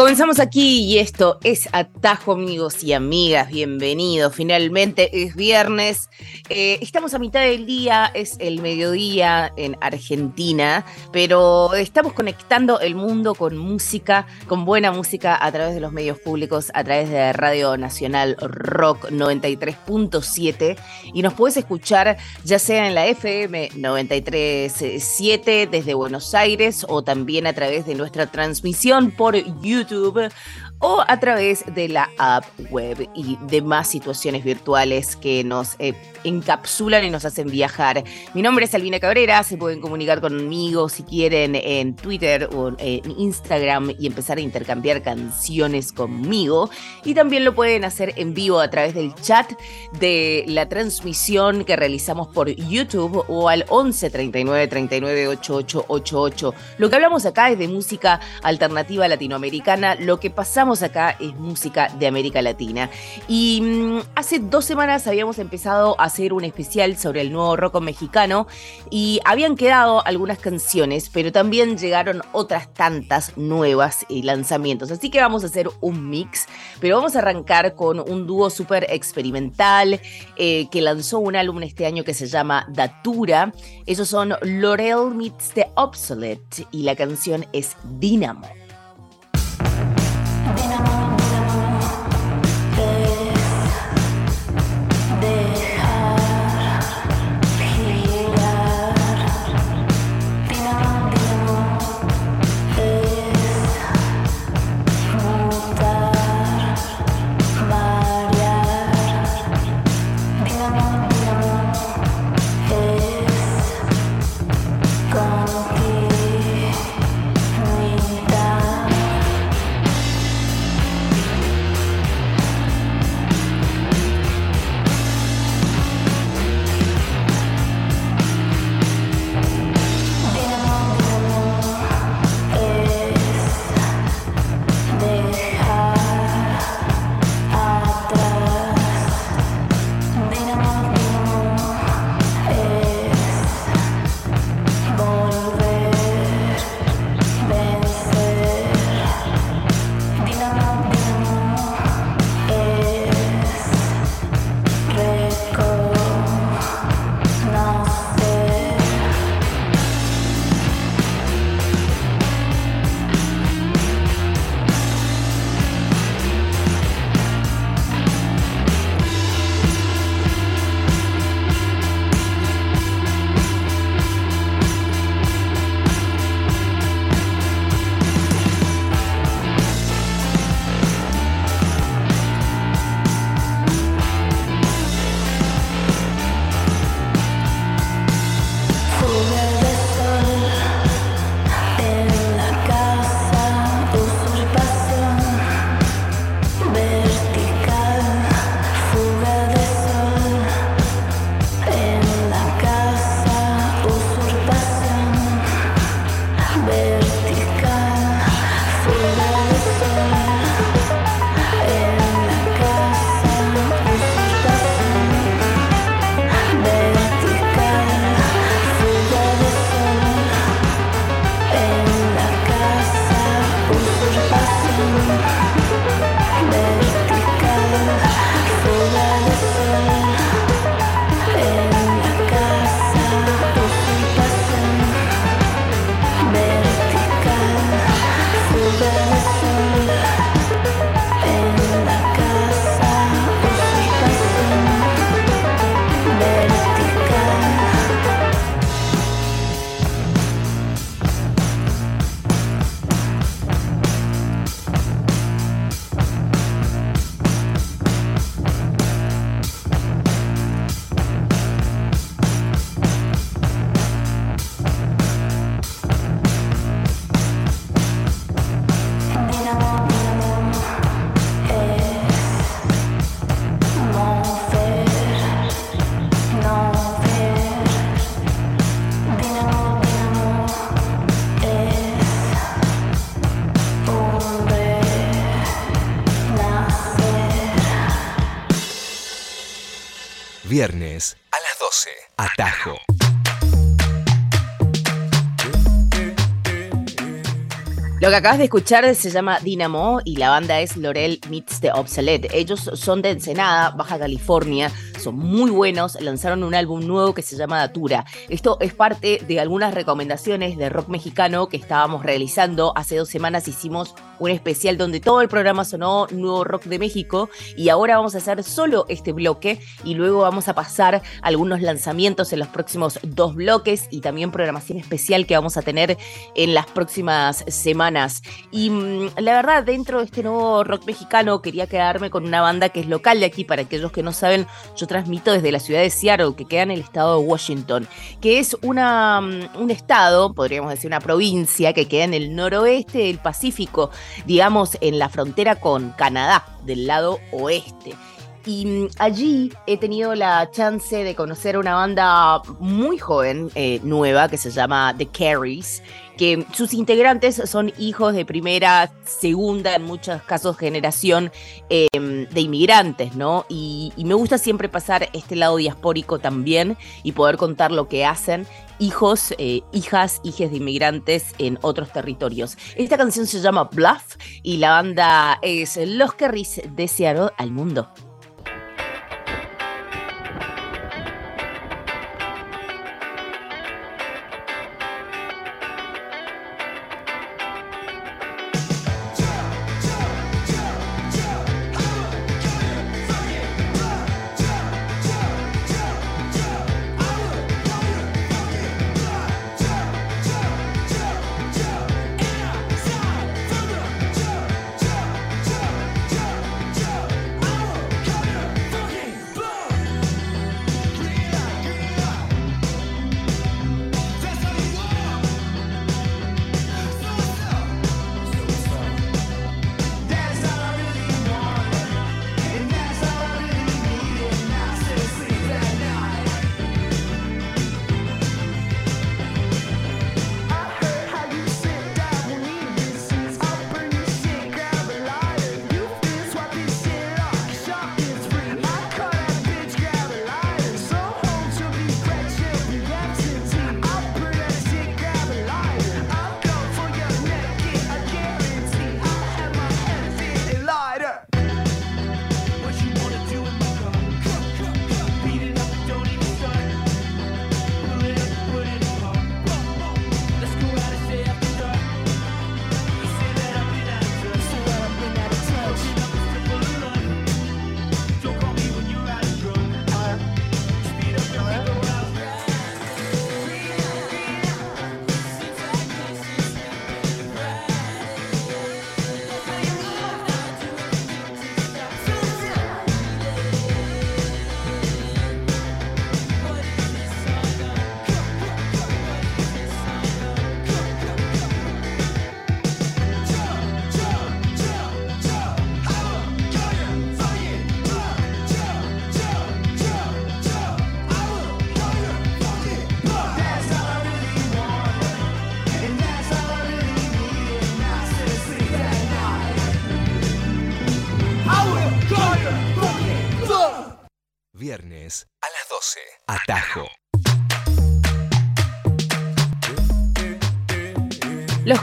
Comenzamos aquí y esto es Atajo amigos y amigas, bienvenidos. Finalmente es viernes, eh, estamos a mitad del día, es el mediodía en Argentina, pero estamos conectando el mundo con música, con buena música a través de los medios públicos, a través de Radio Nacional Rock 93.7 y nos puedes escuchar ya sea en la FM 93.7 desde Buenos Aires o también a través de nuestra transmisión por YouTube dupe. O a través de la app web y demás situaciones virtuales que nos eh, encapsulan y nos hacen viajar. Mi nombre es Albina Cabrera, se pueden comunicar conmigo si quieren en Twitter o en Instagram y empezar a intercambiar canciones conmigo. Y también lo pueden hacer en vivo a través del chat de la transmisión que realizamos por YouTube o al 11 39 39 88 88. Lo que hablamos acá es de música alternativa latinoamericana, lo que pasamos acá es música de América Latina. Y mm, hace dos semanas habíamos empezado a hacer un especial sobre el nuevo rock mexicano y habían quedado algunas canciones, pero también llegaron otras tantas nuevas y lanzamientos. Así que vamos a hacer un mix, pero vamos a arrancar con un dúo súper experimental eh, que lanzó un álbum este año que se llama Datura. Esos son Laurel Meets the Obsolete y la canción es Dynamo. 12. Atajo. Lo que acabas de escuchar se llama Dynamo y la banda es Lorel Meets the Obsolete. Ellos son de Ensenada, Baja California, son muy buenos, lanzaron un álbum nuevo que se llama Datura. Esto es parte de algunas recomendaciones de rock mexicano que estábamos realizando. Hace dos semanas hicimos un especial donde todo el programa sonó Nuevo Rock de México y ahora vamos a hacer solo este bloque y luego vamos a pasar algunos lanzamientos en los próximos dos bloques y también programación especial que vamos a tener en las próximas semanas y mm, la verdad, dentro de este nuevo rock mexicano, quería quedarme con una banda que es local de aquí. Para aquellos que no saben, yo transmito desde la ciudad de Seattle, que queda en el estado de Washington, que es una, mm, un estado, podríamos decir una provincia, que queda en el noroeste del Pacífico, digamos en la frontera con Canadá, del lado oeste. Y mm, allí he tenido la chance de conocer una banda muy joven, eh, nueva, que se llama The Carries, que sus integrantes son hijos de primera, segunda, en muchos casos generación em, de inmigrantes, ¿no? Y, me gusta siempre pasar este lado diaspórico también y poder contar lo que hacen hijos, eh, hijas, hijes de inmigrantes en otros territorios. Esta canción se llama Bluff y la banda es Los Carries de al mundo.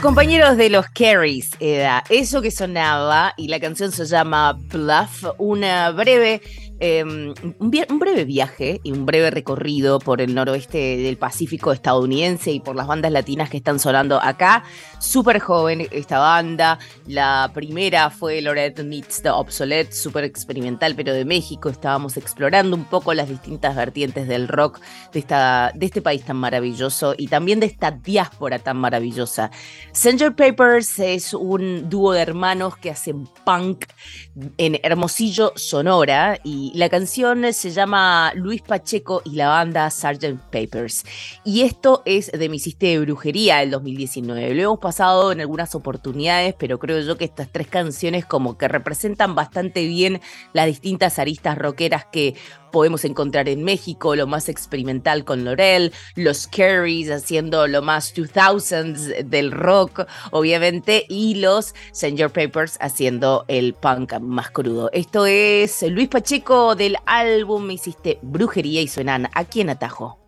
Compañeros de los Carries, eso que sonaba, y la canción se llama Bluff, una breve Em, un, breve viaje y un breve recorrido por el noroeste del Pacífico estadounidense y por las bandas latinas que están sonando acá. Súper joven esta banda. La primera fue Lorette Meets the Obsolete, súper experimental, pero de México. Estábamos explorando un poco las distintas vertientes del rock de, esta, de este país tan maravilloso y también de esta diáspora tan maravillosa. Sanger Papers es un dúo de hermanos que hacen punk en Hermosillo, Sonora y la canción se llama Luis Pacheco y la banda Sgt. Papers. Y esto es de mi Hiciste de Brujería del 2019. Lo hemos pasado en algunas oportunidades, pero creo yo que estas tres canciones como que representan bastante bien las distintas aristas rockeras que podemos encontrar en México, lo más experimental con Lorel, los Carries haciendo lo más 2000s del rock, obviamente, y los Sgt. Papers haciendo el punk más crudo. Esto es Luis Pacheco del álbum hiciste brujería y suenan aquí en Atajo.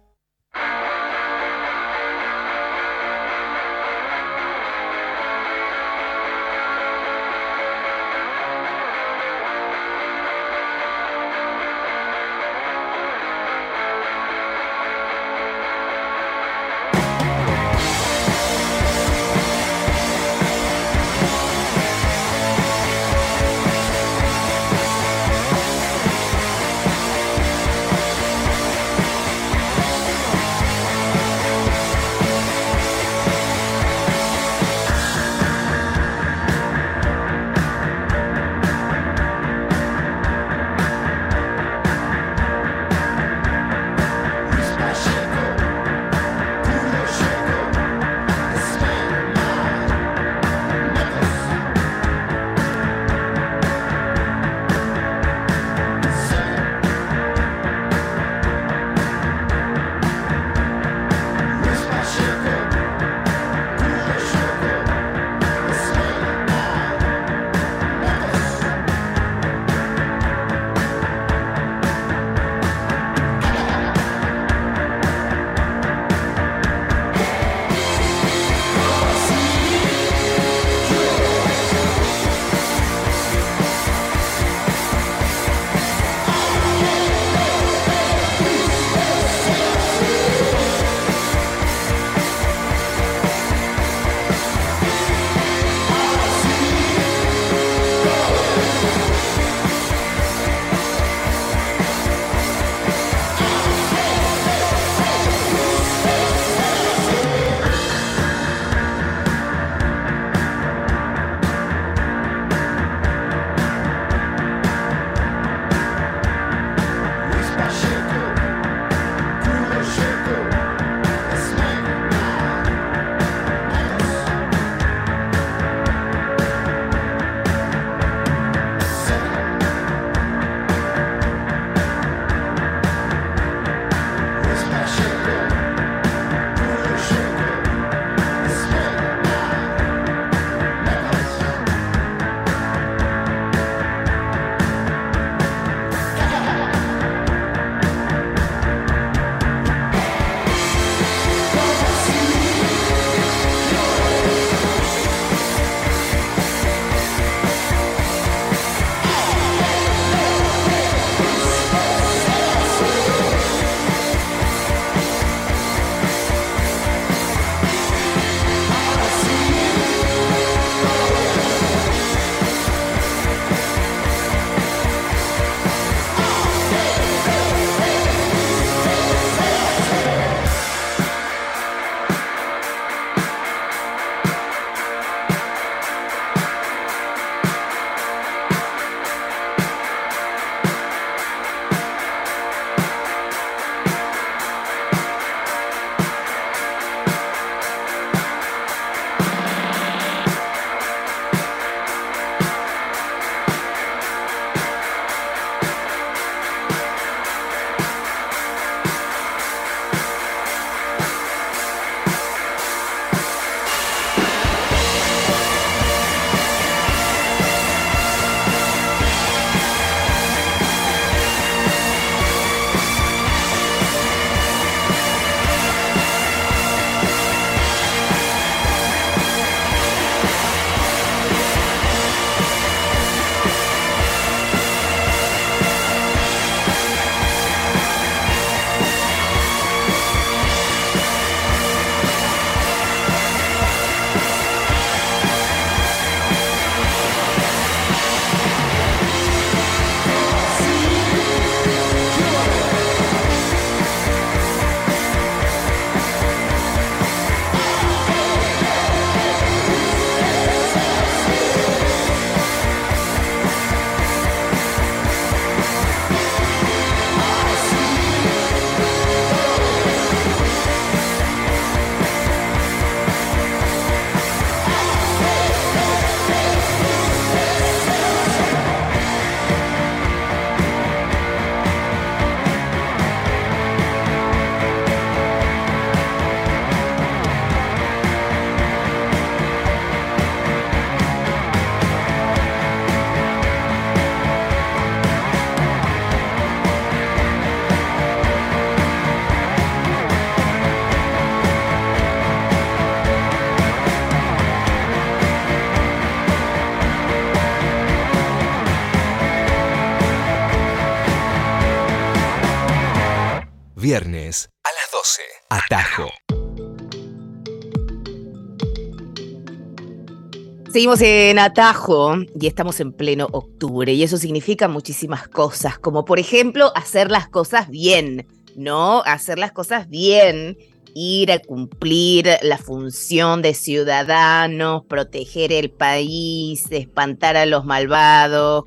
Seguimos en Atajo y estamos en pleno octubre y eso significa muchísimas cosas, como por ejemplo hacer las cosas bien, ¿no? Hacer las cosas bien ir a cumplir la función de ciudadanos, proteger el país, espantar a los malvados,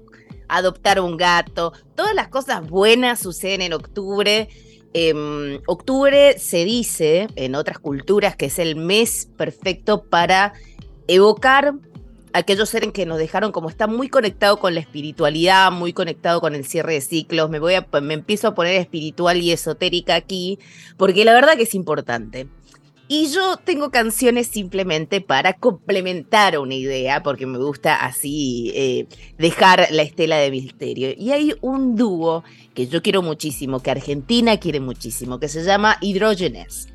adoptar un gato. Todas las cosas buenas suceden en octubre. Eh, octubre se dice en otras culturas que es el mes perfecto para evocar aquellos seres que nos dejaron como está muy conectado con la espiritualidad, muy conectado con el cierre de ciclos. Me voy a me empiezo a poner espiritual y esotérica aquí, porque la verdad que es importante. Y yo tengo canciones simplemente para complementar una idea, porque me gusta así eh, dejar la estela de misterio. Y hay un dúo que yo quiero muchísimo, que Argentina quiere muchísimo, que se llama Hidrógenes.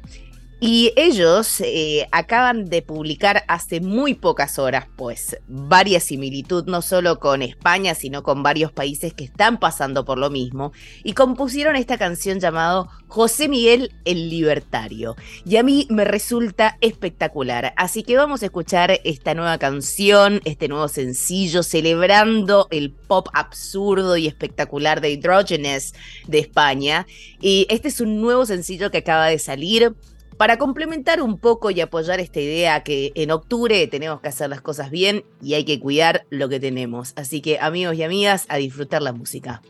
Y ellos eh, acaban de publicar hace muy pocas horas, pues, varias similitudes, no solo con España, sino con varios países que están pasando por lo mismo, y compusieron esta canción llamado José Miguel el Libertario. Y a mí me resulta espectacular. Así que vamos a escuchar esta nueva canción, este nuevo sencillo, celebrando el pop absurdo y espectacular de Hydrogenes de España. Y este es un nuevo sencillo que acaba de salir para complementar un poco y apoyar esta idea que en octubre tenemos que hacer las cosas bien y hay que cuidar lo que tenemos. Así que amigos y amigas, a disfrutar la música.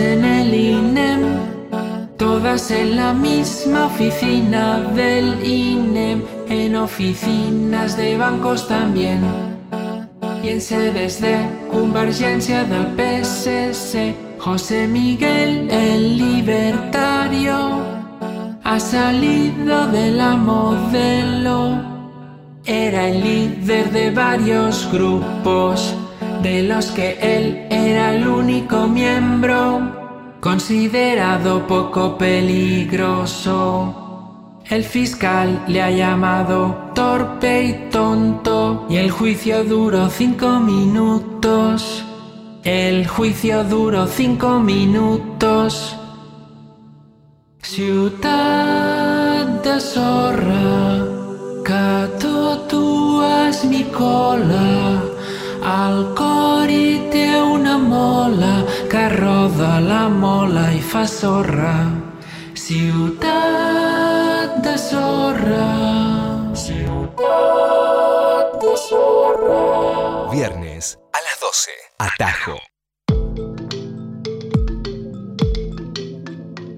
En el INEM, todas en la misma oficina del INEM, en oficinas de bancos también y en sedes de convergencia del PSS. José Miguel el libertario ha salido de la modelo. Era el líder de varios grupos, de los que él era el único miembro, considerado poco peligroso. El fiscal le ha llamado torpe y tonto y el juicio duró cinco minutos. El juicio duró cinco minutos. Ciutat de que tu has mi cola, al té una mola que roda la mola i fa sorra. Ciutat de sorra. Ciutat de sorra. Viernes a las 12. Atajo.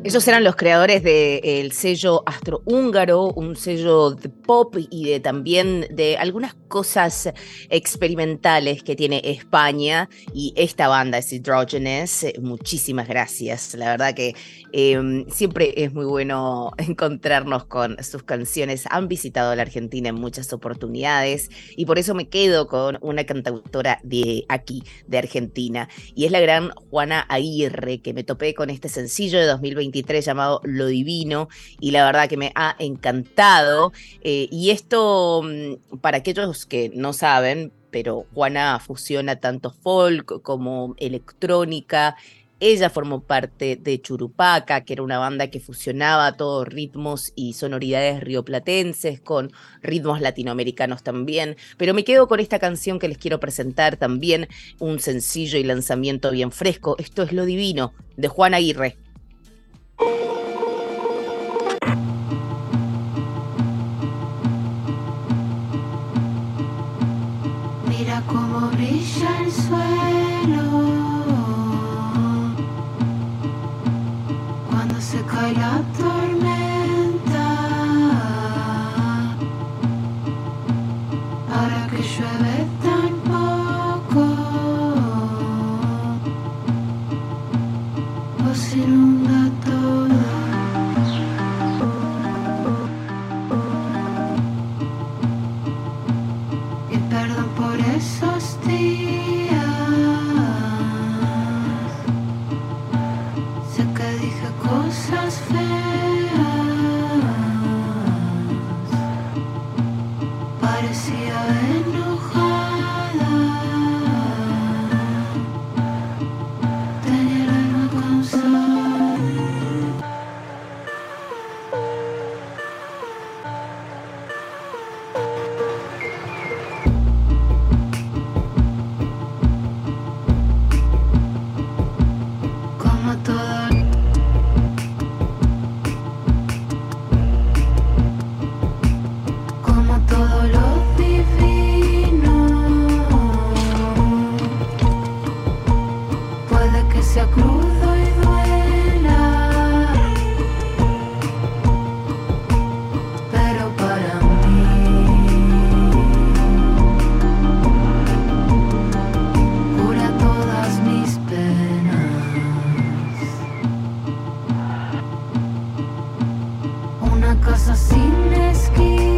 Ellos eran los creadores del sello astrohúngaro, un sello de pop y de también de algunas cosas experimentales que tiene España y esta banda es Hydrogenes. Muchísimas gracias. La verdad que em, siempre es muy bueno encontrarnos con sus canciones. Han visitado la Argentina en muchas oportunidades y por eso me quedo con una cantautora de aquí, de Argentina, y es la gran Juana Aguirre, que me topé con este sencillo de 2020 llamado Lo Divino y la verdad que me ha encantado. Eh, y esto, mm, para aquellos que no saben, pero Juana fusiona tanto folk como electrónica. Ella formó parte de Churupaca, que era una banda que fusionaba todos ritmos y sonoridades rioplatenses con ritmos latinoamericanos también. Pero me quedo con esta canción que les quiero presentar también, un sencillo y lanzamiento bien fresco. Esto es Lo Divino, de Juana Aguirre. Mira cómo brilla Una casa sin esquinas,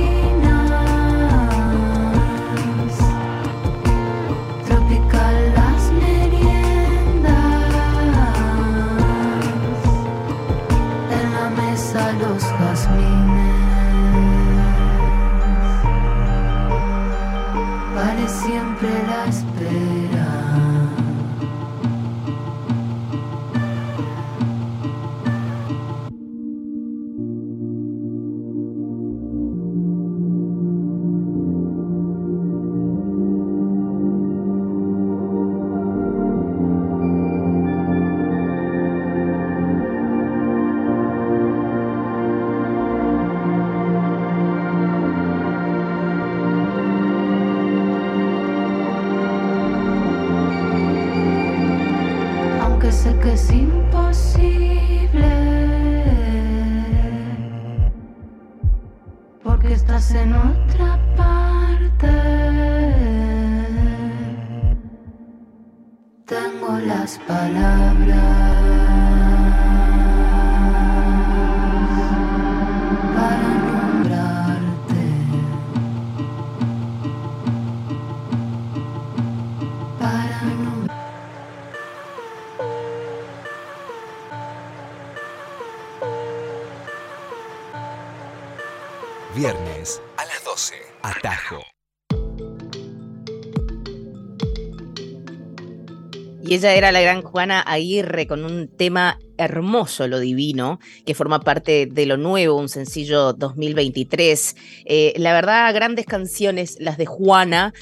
Y ella era la gran Juana Aguirre con un tema hermoso, lo divino, que forma parte de lo nuevo, un sencillo 2023. Eh, la verdad, grandes canciones, las de Juana.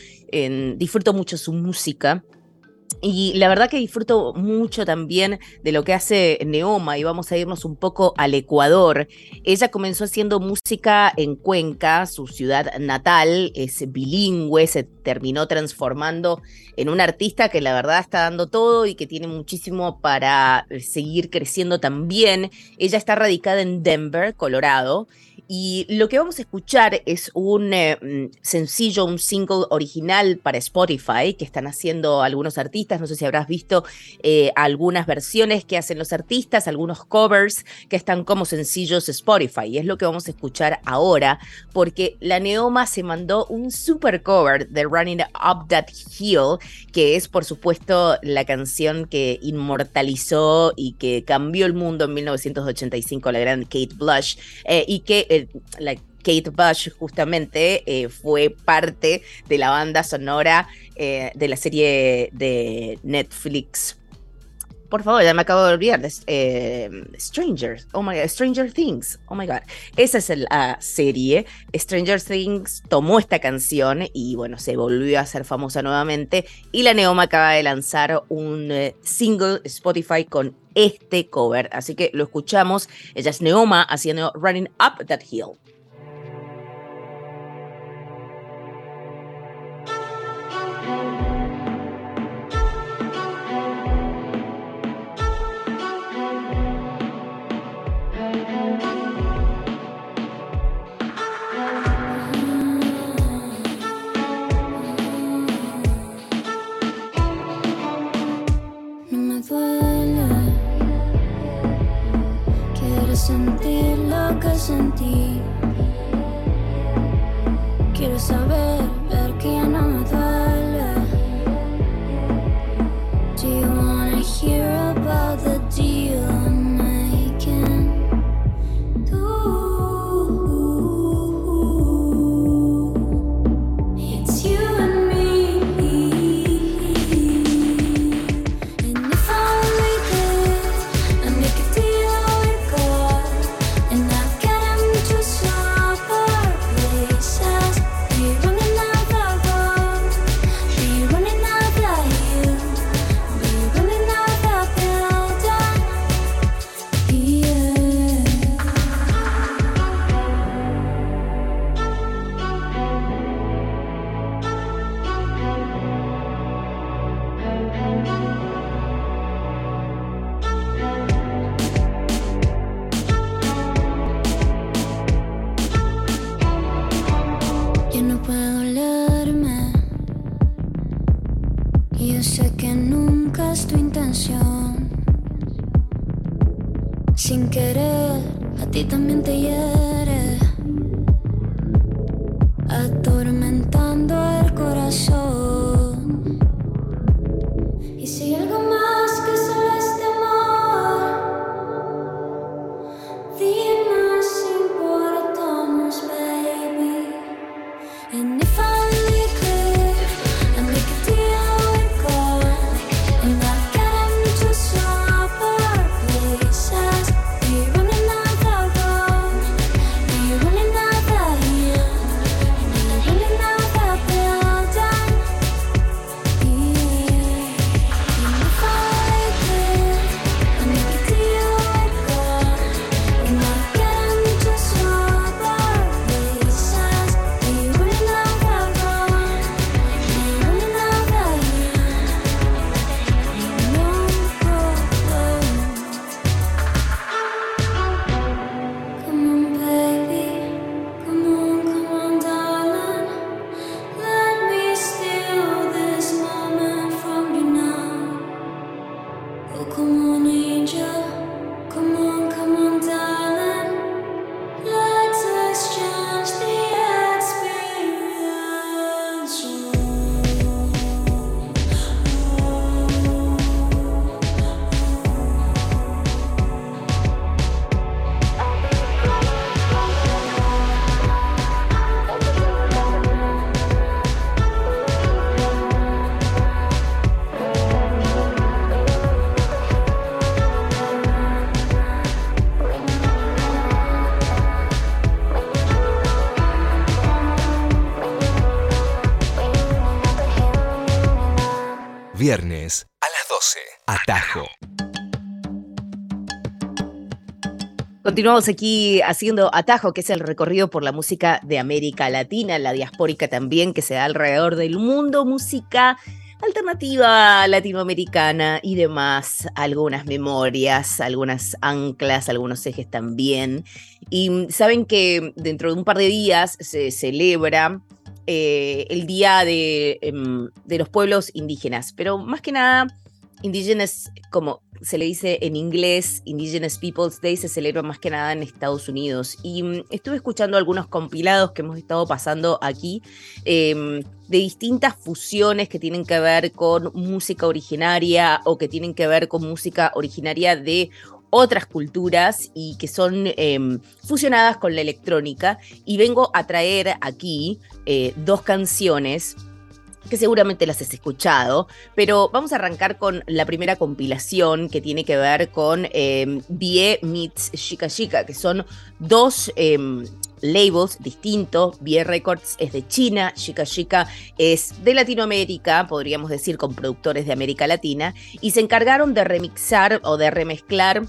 disfruto mucho su música. Y la verdad que disfruto mucho también de lo que hace Neoma y vamos a irnos un poco al Ecuador. Ella comenzó haciendo música en Cuenca, su ciudad natal, es bilingüe, se terminó transformando en un artista que la verdad está dando todo y que tiene muchísimo para seguir creciendo también. Ella está radicada en Denver, Colorado, y lo que vamos a escuchar es un eh, mm, sencillo, un single original para Spotify que están haciendo algunos artistas. No sé si habrás visto eh, algunas versiones que hacen los artistas, algunos covers que están como sencillos Spotify. Y es lo que vamos a escuchar ahora, porque la Neoma se mandó un super cover de Running Up That Hill, que es por supuesto la canción que inmortalizó y que cambió el mundo en 1985, la gran Kate Blush, eh, y que la Kate Bush justamente eh, fue parte de la banda sonora eh, de la serie de Netflix. Por favor, ya me acabo de olvidar. Eh, Strangers. Oh my God. Stranger Things. Oh my God. Esa es la serie. Stranger Things tomó esta canción y bueno, se volvió a hacer famosa nuevamente. Y la Neoma acaba de lanzar un single Spotify con este cover. Así que lo escuchamos. Ella es Neoma haciendo Running Up That Hill. atormentando el corazón. Viernes a las 12. Atajo. Continuamos aquí haciendo Atajo, que es el recorrido por la música de América Latina, la diaspórica también, que se da alrededor del mundo, música alternativa latinoamericana y demás, algunas memorias, algunas anclas, algunos ejes también. Y saben que dentro de un par de días se celebra eh, el Día de, em, de los Pueblos Indígenas, pero más que nada Indigenous, como se le dice en inglés, Indigenous Peoples Day se celebra más que nada en Estados Unidos. Y mm, estuve escuchando algunos compilados que hemos estado pasando aquí em, de distintas fusiones que tienen que ver con música originaria o que tienen que ver con música originaria de otras culturas y que son em, fusionadas con la electrónica. Y vengo a traer aquí eh, dos canciones que seguramente las has escuchado, pero vamos a arrancar con la primera compilación que tiene que ver con eh, Bie meets Chica Chica, que son dos em, labels distintos. Bie Records es de China, Chica Chica es de Latinoamérica, podríamos decir con productores de América Latina, y se encargaron de remixar o de remezclar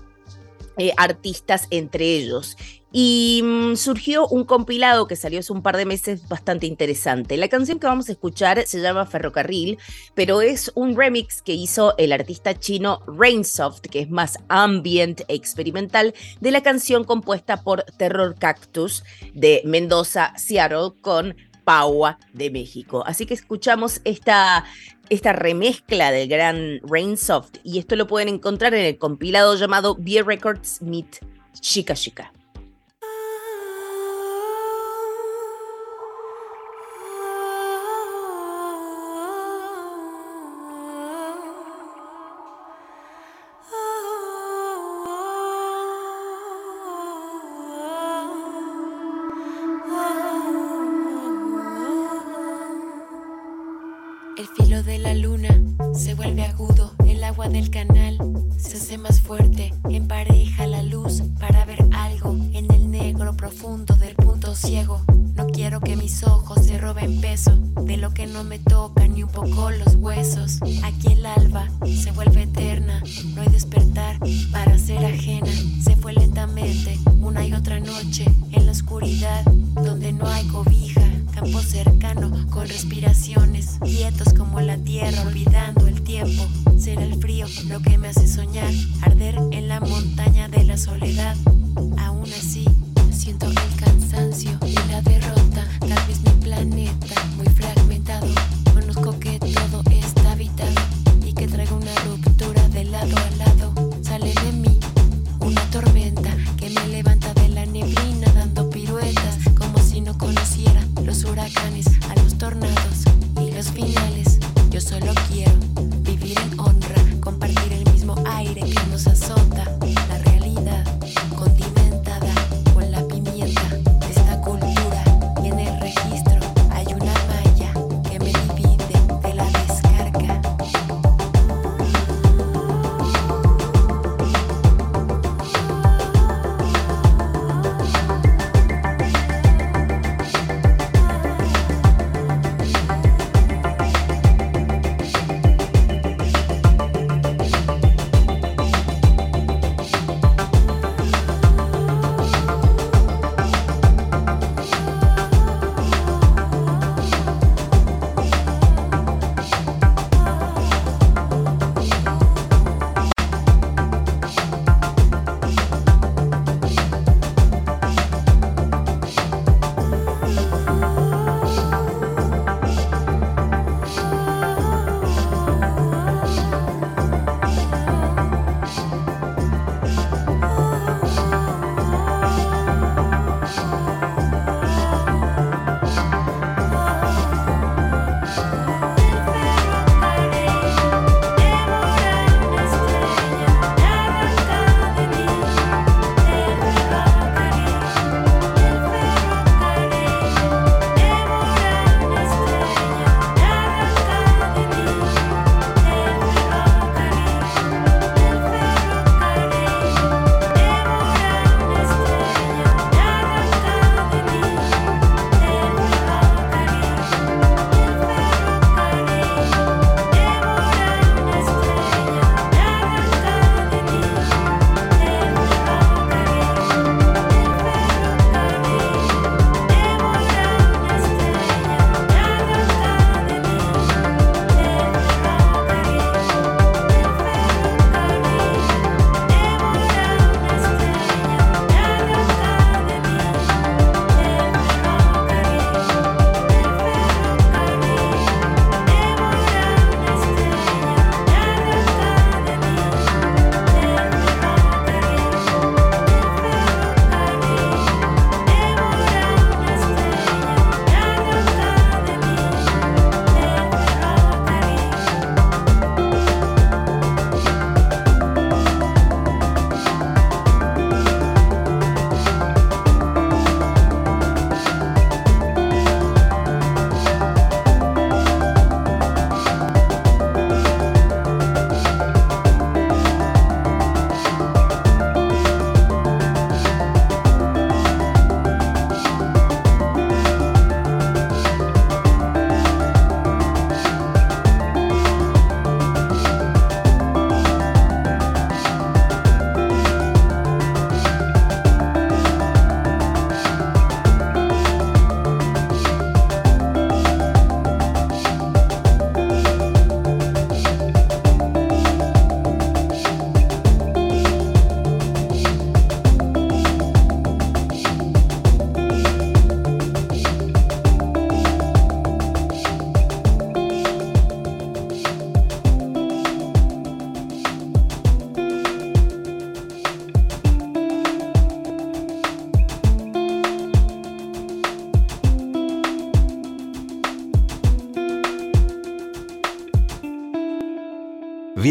eh, artistas entre ellos. Y mm, surgió un compilado que salió hace un par de meses bastante interesante. La canción que vamos a escuchar se llama Ferrocarril, pero es un remix que hizo el artista chino Rainsoft, que es más ambient experimental, de la canción compuesta por Terror Cactus de Mendoza, Seattle, con Paua de México. Así que escuchamos esta, esta remezcla del gran Rainsoft y esto lo pueden encontrar en el compilado llamado Beer Records Meet Chica Chica.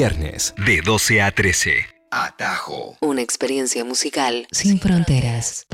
Viernes de 12 a 13. Atajo. Una experiencia musical sin fronteras.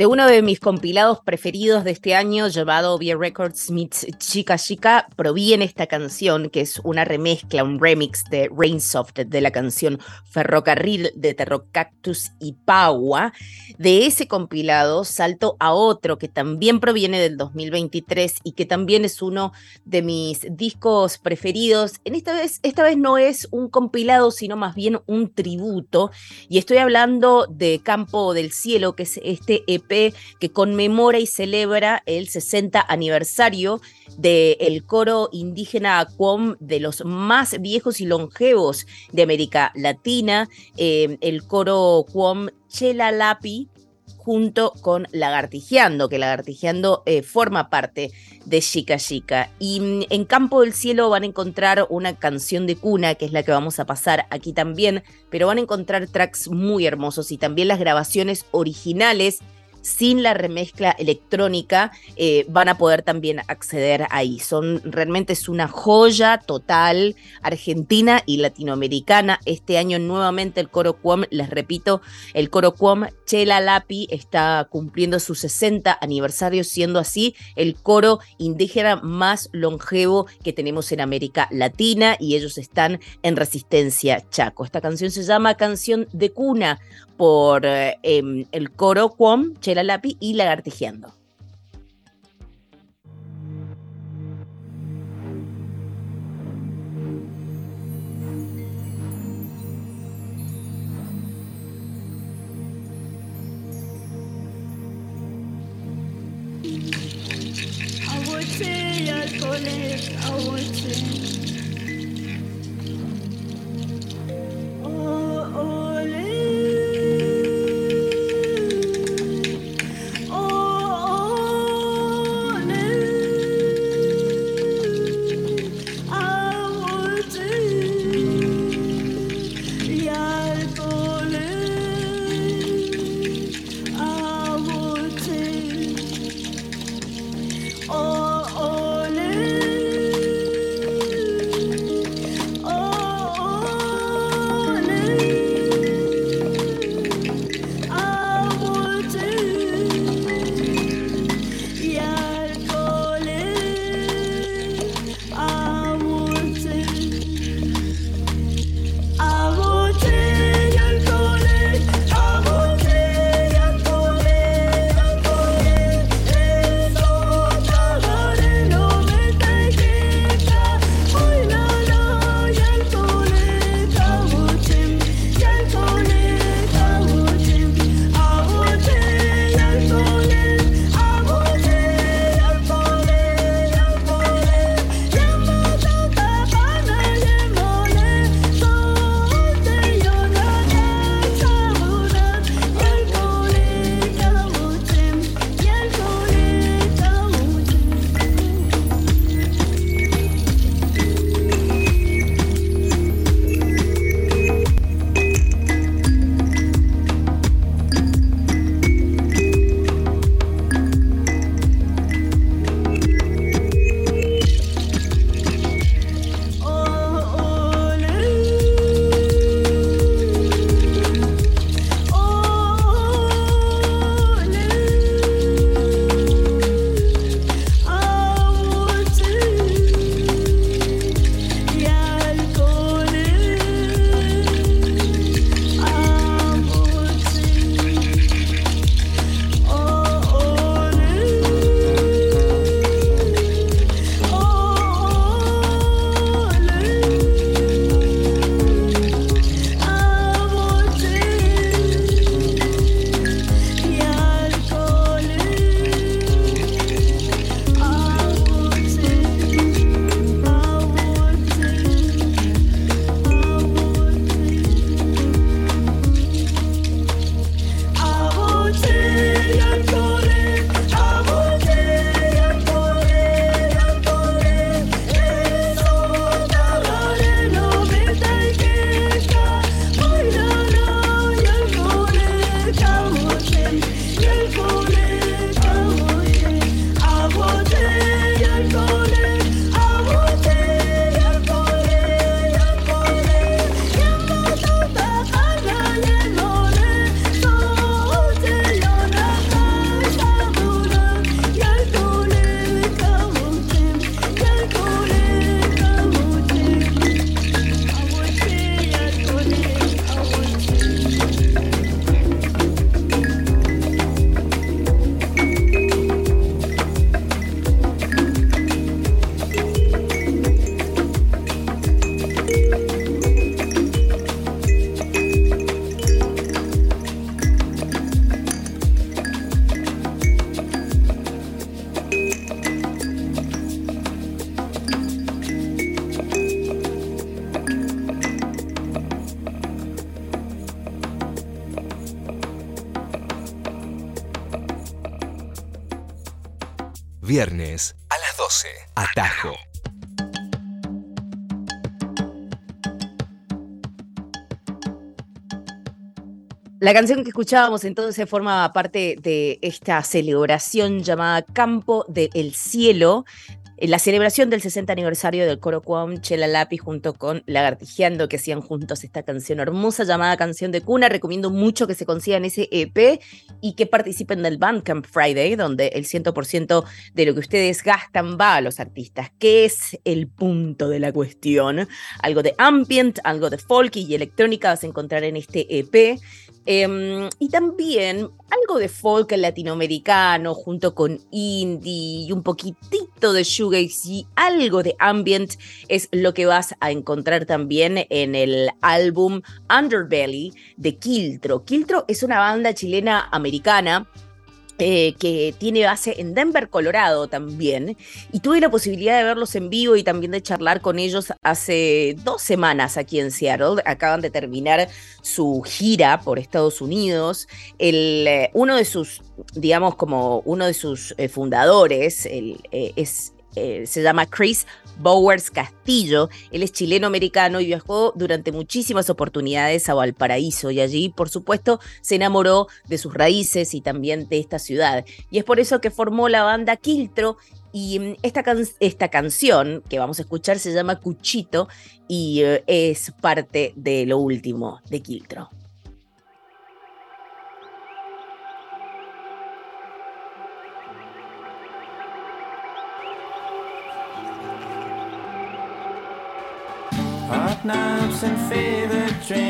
De uno de mis compilados preferidos de este año, llamado Beer Records Meets Chica Chica, proviene esta canción, que es una remezcla, un remix de Rainsoft de la canción Ferrocarril de Terro Cactus y Paua. De ese compilado salto a otro que también proviene del 2023 y que también es uno de mis discos preferidos. En esta vez, esta vez no es un compilado, sino más bien un tributo. Y estoy hablando de Campo del Cielo, que es este EP que conmemora y celebra el 60 aniversario del coro indígena Cuom, de los más viejos y longevos de América Latina, eh, el coro Cuom Chelalapi, junto con Lagartijeando, que Lagartijeando eh, forma parte de Chica Chica. Y mm, en Campo del Cielo van a encontrar una canción de cuna, que es la que vamos a pasar aquí también, pero van a encontrar tracks muy hermosos y también las grabaciones originales sin la remezcla electrónica eh, van a poder también acceder ahí. Son realmente es una joya total argentina y latinoamericana. Este año nuevamente el coro Cuom, les repito, el coro Cuom Chela Lapi está cumpliendo su 60 aniversario, siendo así el coro indígena más longevo que tenemos en América Latina y ellos están en Resistencia Chaco. Esta canción se llama Canción de Cuna por eh, em, el coro Cuom, Chela Lapi y Lagartijeando. La canción que escuchábamos entonces formaba parte de esta celebración llamada Campo del Cielo la celebración del 60 aniversario del coro Cuam, Chela Lápiz junto con Lagartijeando, que hacían juntos esta canción hermosa llamada Canción de Cuna. Recomiendo mucho que se consigan ese EP y que participen del Bandcamp Friday, donde el 100% de lo que ustedes gastan va a los artistas. ¿Qué es el punto de la cuestión? Algo de ambient, algo de folk y electrónica vas a encontrar en este EP. Em, y también algo de folk latinoamericano junto con indie y un poquitito de shoegaze y algo de ambient es lo que vas a encontrar también en el álbum Underbelly de Kiltro. Kiltro es una banda chilena americana eh, que tiene base en Denver, Colorado también, y tuve la posibilidad de verlos en vivo y también de charlar con ellos hace dos semanas aquí en Seattle. Acaban de terminar su gira por Estados Unidos. El, eh, uno de sus, digamos, como uno de sus eh, fundadores es se llama Chris Bowers Castillo. Él es chileno-americano y viajó durante muchísimas oportunidades a Valparaíso y allí, por supuesto, se enamoró de sus raíces y también de esta ciudad. Y es por eso que formó la banda Quiltro y mm, esta, esta canción que vamos a escuchar se llama Cuchito y eh, es parte de lo último de Quiltro. Knives and fevered dreams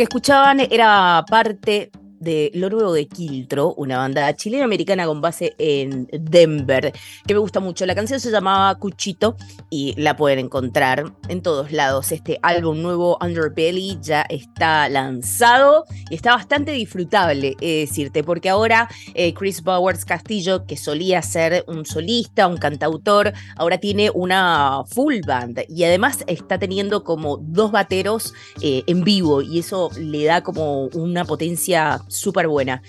que escuchaban era parte de lo de Quiltro, una banda chileno-americana con base en Denver, que me gusta mucho. La canción se llamaba Cuchito y la pueden encontrar en todos lados. Este álbum nuevo, Underbelly, ya está lanzado y está bastante disfrutable, decirte, porque ahora eh, Chris Bowers Castillo, que solía ser un solista, un cantautor, ahora tiene una full band y además está teniendo como dos bateros eh, en vivo y eso le da como una potencia súper buena.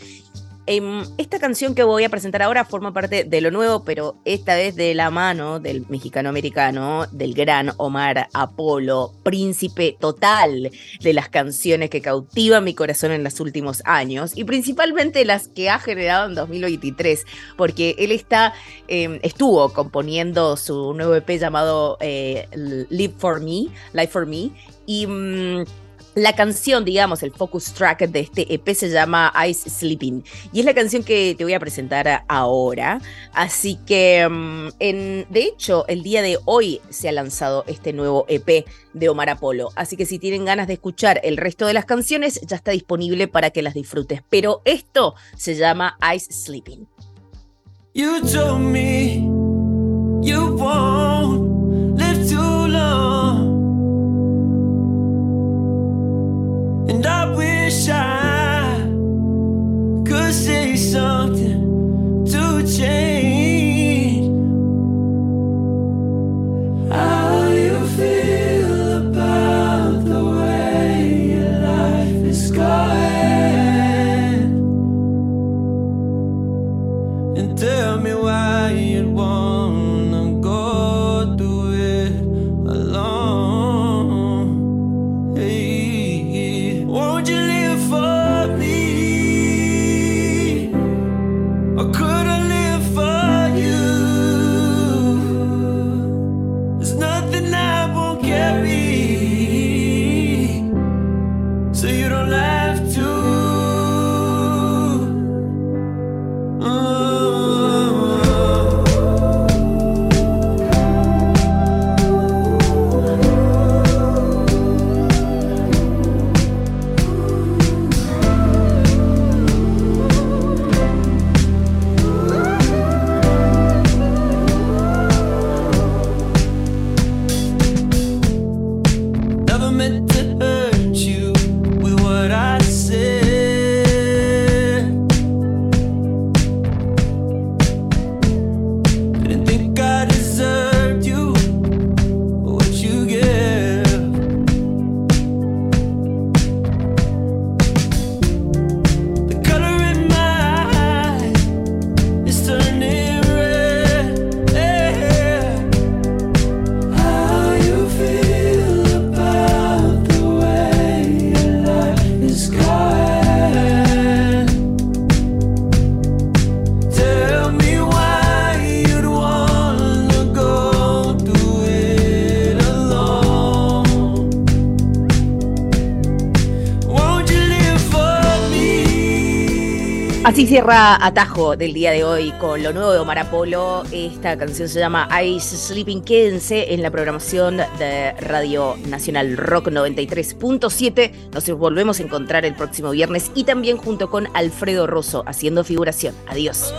Em, esta canción que voy a presentar ahora forma parte de lo nuevo, pero esta vez de la mano del mexicano-americano, del gran Omar Apolo, príncipe total de las canciones que cautivan mi corazón en los últimos años y principalmente las que ha generado en 2023, porque él está, em, estuvo componiendo su nuevo EP llamado eh, Live for Me, Live for Me, y. mm, la canción, digamos, el focus track de este EP se llama Ice Sleeping y es la canción que te voy a presentar ahora. Así que, mm, en, de hecho, el día de hoy se ha lanzado este nuevo EP de Omar Apolo. Así que si tienen ganas de escuchar el resto de las canciones, ya está disponible para que las disfrutes. Pero esto se llama Ice Sleeping. You told me you won't And I wish I could say something Así cierra Atajo del día de hoy con lo nuevo de Omar Apolo. Esta canción se llama Ice Sleeping. Quédense en la programación de Radio Nacional Rock 93.7. Nos volvemos a encontrar el próximo viernes y también junto con Alfredo Rosso haciendo figuración. Adiós.